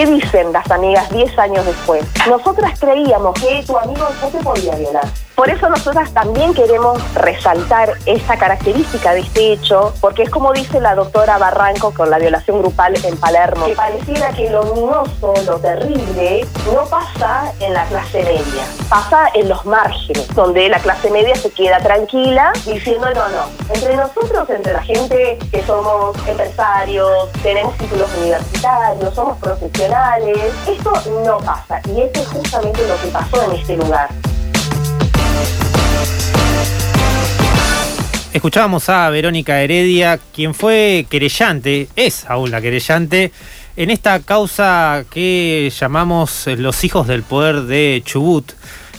¿Qué dicen las amigas 10 años después? Nosotras creíamos que tu amigo no te podía violar. Por eso nosotras también queremos resaltar esta característica de este hecho, porque es como dice la doctora Barranco con la violación grupal en Palermo, que pareciera que lo ominoso, lo terrible, no pasa en la clase media, pasa en los márgenes, donde la clase media se queda tranquila diciendo no, no. Entre nosotros, entre la gente que somos empresarios, tenemos títulos universitarios, somos profesionales, esto no pasa. Y esto es justamente lo que pasó en este lugar. Escuchábamos a Verónica Heredia, quien fue querellante, es aún la querellante, en esta causa que llamamos Los Hijos del Poder de Chubut.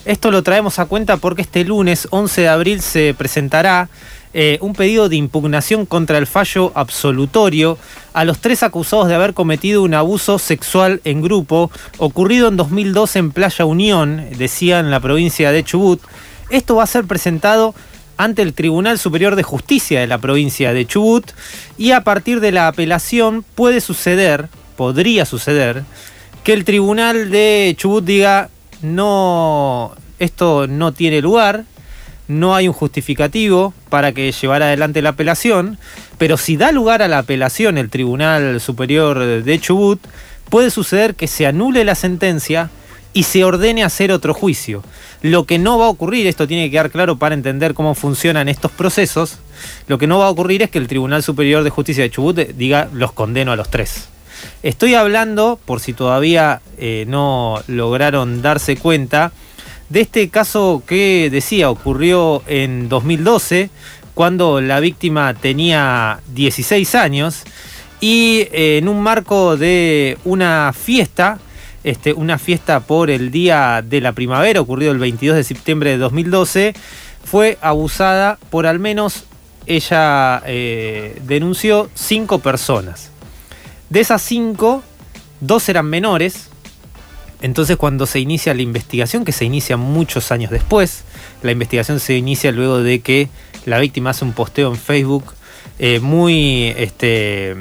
Esto lo traemos a cuenta porque este lunes 11 de abril se presentará eh, un pedido de impugnación contra el fallo absolutorio a los tres acusados de haber cometido un abuso sexual en grupo ocurrido en 2012 en Playa Unión, decía en la provincia de Chubut. Esto va a ser presentado ante el Tribunal Superior de Justicia de la provincia de Chubut y a partir de la apelación puede suceder, podría suceder, que el Tribunal de Chubut diga no, esto no tiene lugar, no hay un justificativo para que llevara adelante la apelación, pero si da lugar a la apelación el Tribunal Superior de Chubut, puede suceder que se anule la sentencia y se ordene hacer otro juicio. Lo que no va a ocurrir, esto tiene que quedar claro para entender cómo funcionan estos procesos, lo que no va a ocurrir es que el Tribunal Superior de Justicia de Chubut diga los condeno a los tres. Estoy hablando, por si todavía eh, no lograron darse cuenta, de este caso que decía ocurrió en 2012, cuando la víctima tenía 16 años, y eh, en un marco de una fiesta, este, una fiesta por el Día de la Primavera, ocurrido el 22 de septiembre de 2012, fue abusada por al menos, ella eh, denunció, cinco personas. De esas cinco, dos eran menores. Entonces cuando se inicia la investigación, que se inicia muchos años después, la investigación se inicia luego de que la víctima hace un posteo en Facebook eh, muy este,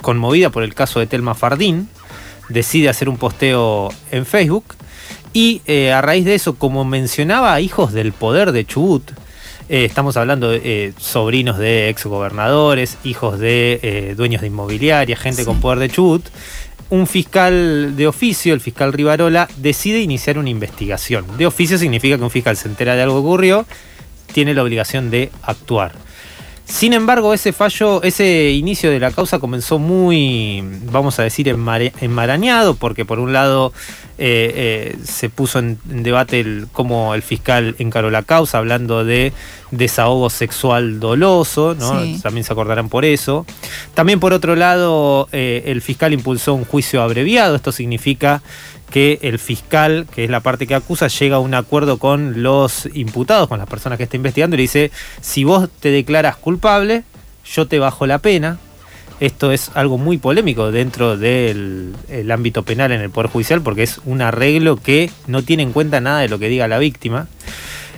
conmovida por el caso de Telma Fardín, decide hacer un posteo en Facebook y eh, a raíz de eso, como mencionaba hijos del poder de Chubut, eh, estamos hablando de eh, sobrinos de exgobernadores, hijos de dueños de inmobiliaria, gente con poder de Chubut, un fiscal de oficio, el fiscal Rivarola, decide iniciar una investigación. De oficio significa que un fiscal se entera de algo que ocurrió, tiene la obligación de actuar. Sin embargo, ese fallo, ese inicio de la causa comenzó muy, vamos a decir, enmarañado, porque por un lado eh, eh, se puso en, debate el, cómo el fiscal encaró la causa, hablando de desahogo sexual doloso, ¿no? también se acordarán por eso. También por otro lado, eh, el fiscal impulsó un juicio abreviado, esto significa que el fiscal, que es la parte que acusa, llega a un acuerdo con los imputados, con las personas que está investigando, y le dice, si vos te declaras culpable, yo te bajo la pena. Esto es algo muy polémico dentro del ámbito penal en el Poder Judicial porque es un arreglo que no tiene en cuenta nada de lo que diga la víctima.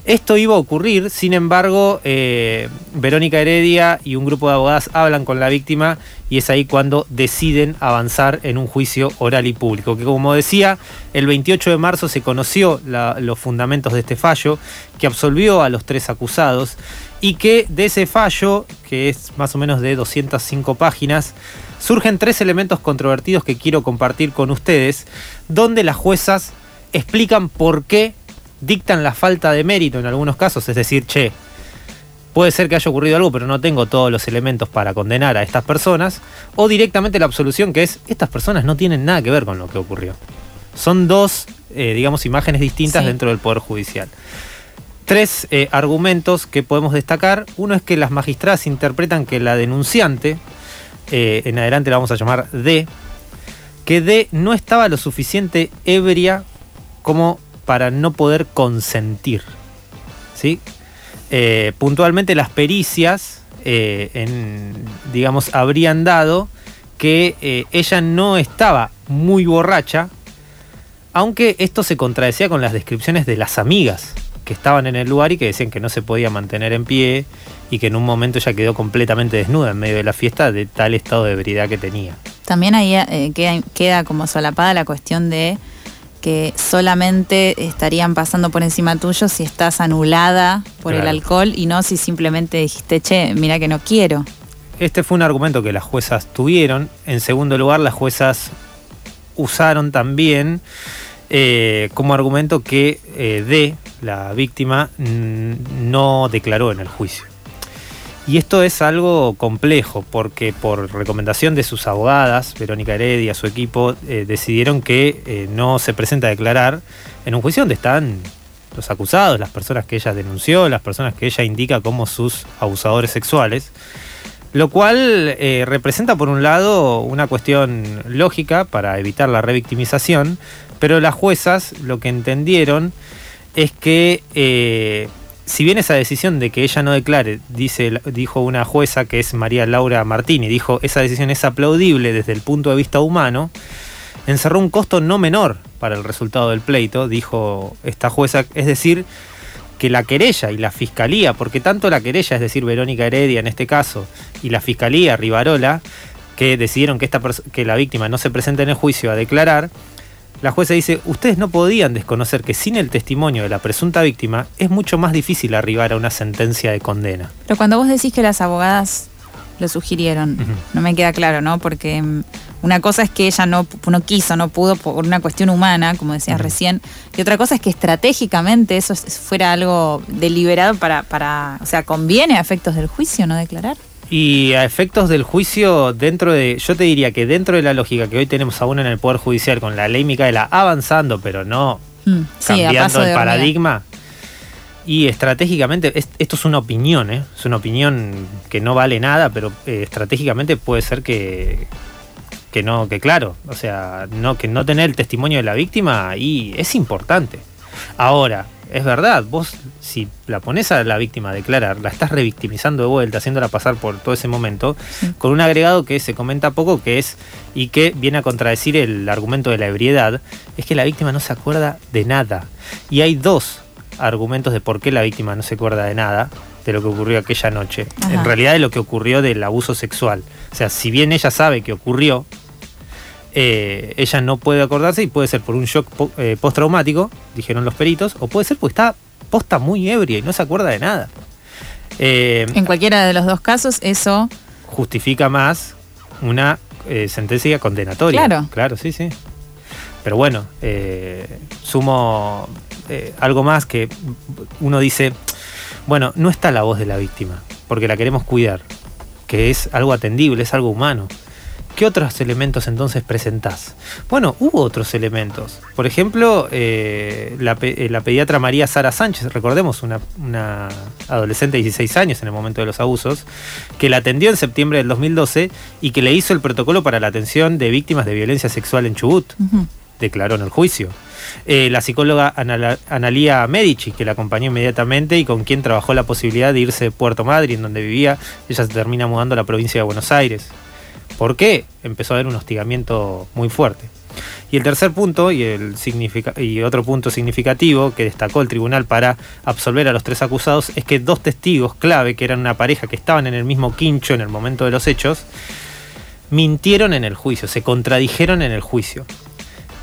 Esto iba a ocurrir, sin embargo, eh, Verónica Heredia y un grupo de abogadas hablan con la víctima y es ahí cuando deciden avanzar en un juicio oral y público. Que como decía, el 28 de marzo se conoció los fundamentos de este fallo que absolvió a los tres acusados y que de ese fallo, que es más o menos de 205 páginas, surgen tres elementos controvertidos que quiero compartir con ustedes, donde las juezas explican por qué dictan la falta de mérito en algunos casos, es decir, che, puede ser que haya ocurrido algo, pero no tengo todos los elementos para condenar a estas personas, o directamente la absolución que es, estas personas no tienen nada que ver con lo que ocurrió. Son dos, eh, digamos, imágenes distintas dentro del Poder Judicial. Tres eh, argumentos que podemos destacar. Uno es que las magistradas interpretan que la denunciante, eh, en adelante la vamos a llamar D, que D no estaba lo suficiente ebria como para no poder consentir. ¿sí? Eh, puntualmente las pericias, eh, digamos, habrían dado que ella no estaba muy borracha, aunque esto se contradecía con las descripciones de las amigas que estaban en el lugar y que decían que no se podía mantener en pie y que en un momento ella quedó completamente desnuda en medio de la fiesta de tal estado de ebriedad que tenía. También ahí eh, queda, queda como solapada la cuestión de que solamente estarían pasando por encima tuyo si estás anulada por el alcohol y no si simplemente dijiste, che, mira que no quiero. Este fue un argumento que las juezas tuvieron. En segundo lugar, las juezas usaron también eh, como argumento que eh, D, la víctima, mm, no declaró en el juicio. Y esto es algo complejo porque por recomendación de sus abogadas, Verónica Heredia, su equipo, eh, decidieron que eh, no se presenta a declarar en un juicio donde están los acusados, las personas que ella denunció, las personas que ella indica como sus abusadores sexuales. Lo cual eh, representa por un lado una cuestión lógica para evitar la revictimización, pero las juezas lo que entendieron es que eh, si bien esa decisión de que ella no declare, dice, dijo una jueza que es María Laura Martini, dijo esa decisión es aplaudible desde el punto de vista humano, encerró un costo no menor para el resultado del pleito, dijo esta jueza, es decir, que la querella y la fiscalía, porque tanto la querella, es decir, Verónica Heredia en este caso, y la fiscalía, Rivarola, que decidieron que, esta que la víctima no se presente en el juicio a declarar, la jueza dice, ustedes no podían desconocer que sin el testimonio de la presunta víctima es mucho más difícil arribar a una sentencia de condena. Pero cuando vos decís que las abogadas lo sugirieron, no me queda claro, ¿no? Porque mm, una cosa es que ella no, no quiso, no pudo por una cuestión humana, como decías recién, y otra cosa es que estratégicamente eso es- fuera algo deliberado para, para, o sea, conviene a efectos del juicio no declarar. Y a efectos del juicio, dentro de, yo te diría que dentro de la lógica que hoy tenemos aún en el Poder Judicial, con la ley Micaela avanzando, pero no Mm, sí, cambiando de el paradigma. Y estratégicamente, es- esto es una opinión, ¿eh? es una opinión que no vale nada, pero eh, estratégicamente puede ser que, que no, que claro, o sea, no, que no tener el testimonio de la víctima y es importante. Ahora, es verdad, vos si la pones a la víctima a declarar, la estás revictimizando de vuelta, haciéndola pasar por todo ese momento, Sí. con un agregado que se comenta poco, que es, y que viene a contradecir el argumento de la ebriedad, es que la víctima no se acuerda de nada. Y hay dos argumentos de por qué la víctima no se acuerda de nada de lo que ocurrió aquella noche. Ajá. En realidad de lo que ocurrió del abuso sexual. O sea, si bien ella sabe que ocurrió, eh, ella no puede acordarse y puede ser por un shock po- eh, postraumático, dijeron los peritos, o puede ser porque está posta muy ebria y no se acuerda de nada. Eh, En cualquiera de los dos casos, eso justifica más una eh, sentencia condenatoria. Claro. Claro, sí, sí. Pero bueno, sumo algo más que uno dice, bueno, no está la voz de la víctima, porque la queremos cuidar, que es algo atendible, es algo humano. ¿Qué otros elementos entonces presentás? Bueno, hubo otros elementos. Por ejemplo, eh, la, pe- eh, la pediatra María Sara Sánchez, recordemos, una, una adolescente de 16 años en el momento de los abusos, que la atendió en septiembre del 2012 y que le hizo el protocolo para la atención de víctimas de violencia sexual en Chubut declaró en el juicio. Eh, la psicóloga Analía Medici, que la acompañó inmediatamente y con quien trabajó la posibilidad de irse de Puerto Madryn, donde vivía, ella se termina mudando a la provincia de Buenos Aires. ¿Por qué? Empezó a haber un hostigamiento muy fuerte. Y el tercer punto, y, el otro punto significativo que destacó el tribunal para absolver a los tres acusados, es que dos testigos clave, que eran una pareja que estaban en el mismo quincho en el momento de los hechos, mintieron en el juicio, se contradijeron en el juicio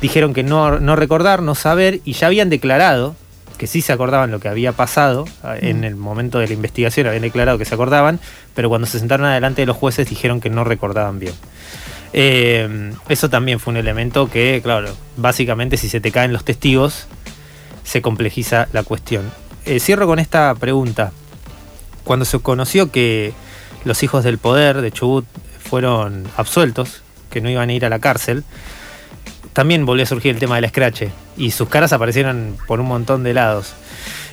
dijeron que no, no recordar, no saber, y ya habían declarado que sí se acordaban lo que había pasado ah, en el momento de la investigación, habían declarado que se acordaban, pero cuando se sentaron adelante de los jueces dijeron que no recordaban bien. Eh, eso también fue un elemento que, claro, básicamente si se te caen los testigos, se complejiza la cuestión. Eh, cierro con esta pregunta. Cuando se conoció que los hijos del poder de Chubut fueron absueltos, que no iban a ir a la cárcel, también volvió a surgir el tema del scratch y sus caras aparecieron por un montón de lados.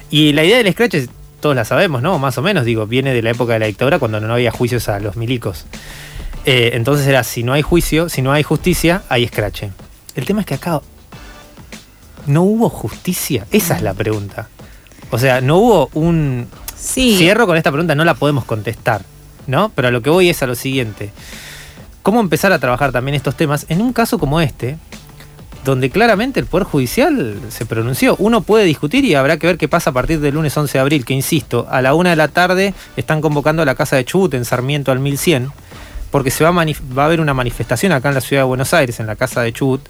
Y la idea del scratch, todos la sabemos, ¿no? Más o menos, digo, viene de la época de la dictadura cuando no había juicios a los milicos. Eh, entonces era, si no hay juicio, si no hay justicia, hay scratch. El tema es que acá no hubo justicia. Esa es la pregunta. O sea, no hubo un... Sí. Cierro con esta pregunta, no la podemos contestar, ¿no? Pero a lo que voy es a lo siguiente. ¿Cómo empezar a trabajar también estos temas en un caso como este, donde claramente el Poder Judicial se pronunció? Uno puede discutir y habrá que ver qué pasa a partir del lunes 11 de abril, que insisto, a la una de la tarde están convocando a la Casa de Chubut en Sarmiento al 1100 porque se va a, va a haber una manifestación acá en la ciudad de Buenos Aires, en la casa de Chubut,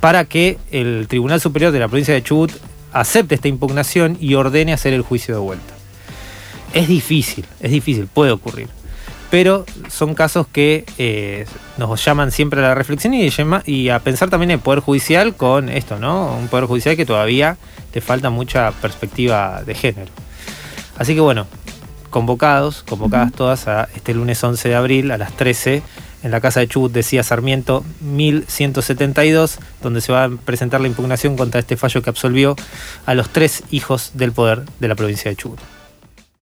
para que el Tribunal Superior de la provincia de Chubut acepte esta impugnación y ordene hacer el juicio de vuelta. Es difícil, es difícil, puede ocurrir. Pero son casos que eh, nos llaman siempre a la reflexión y, y a pensar también en el Poder Judicial con esto, ¿no? Un Poder Judicial que todavía te falta mucha perspectiva de género. Así que bueno, convocados, convocadas todas a este lunes 11 de abril a las 13 en la casa de Chubut, decía Sarmiento, 1172, donde se va a presentar la impugnación contra este fallo que absolvió a los tres hijos del poder de la provincia de Chubut.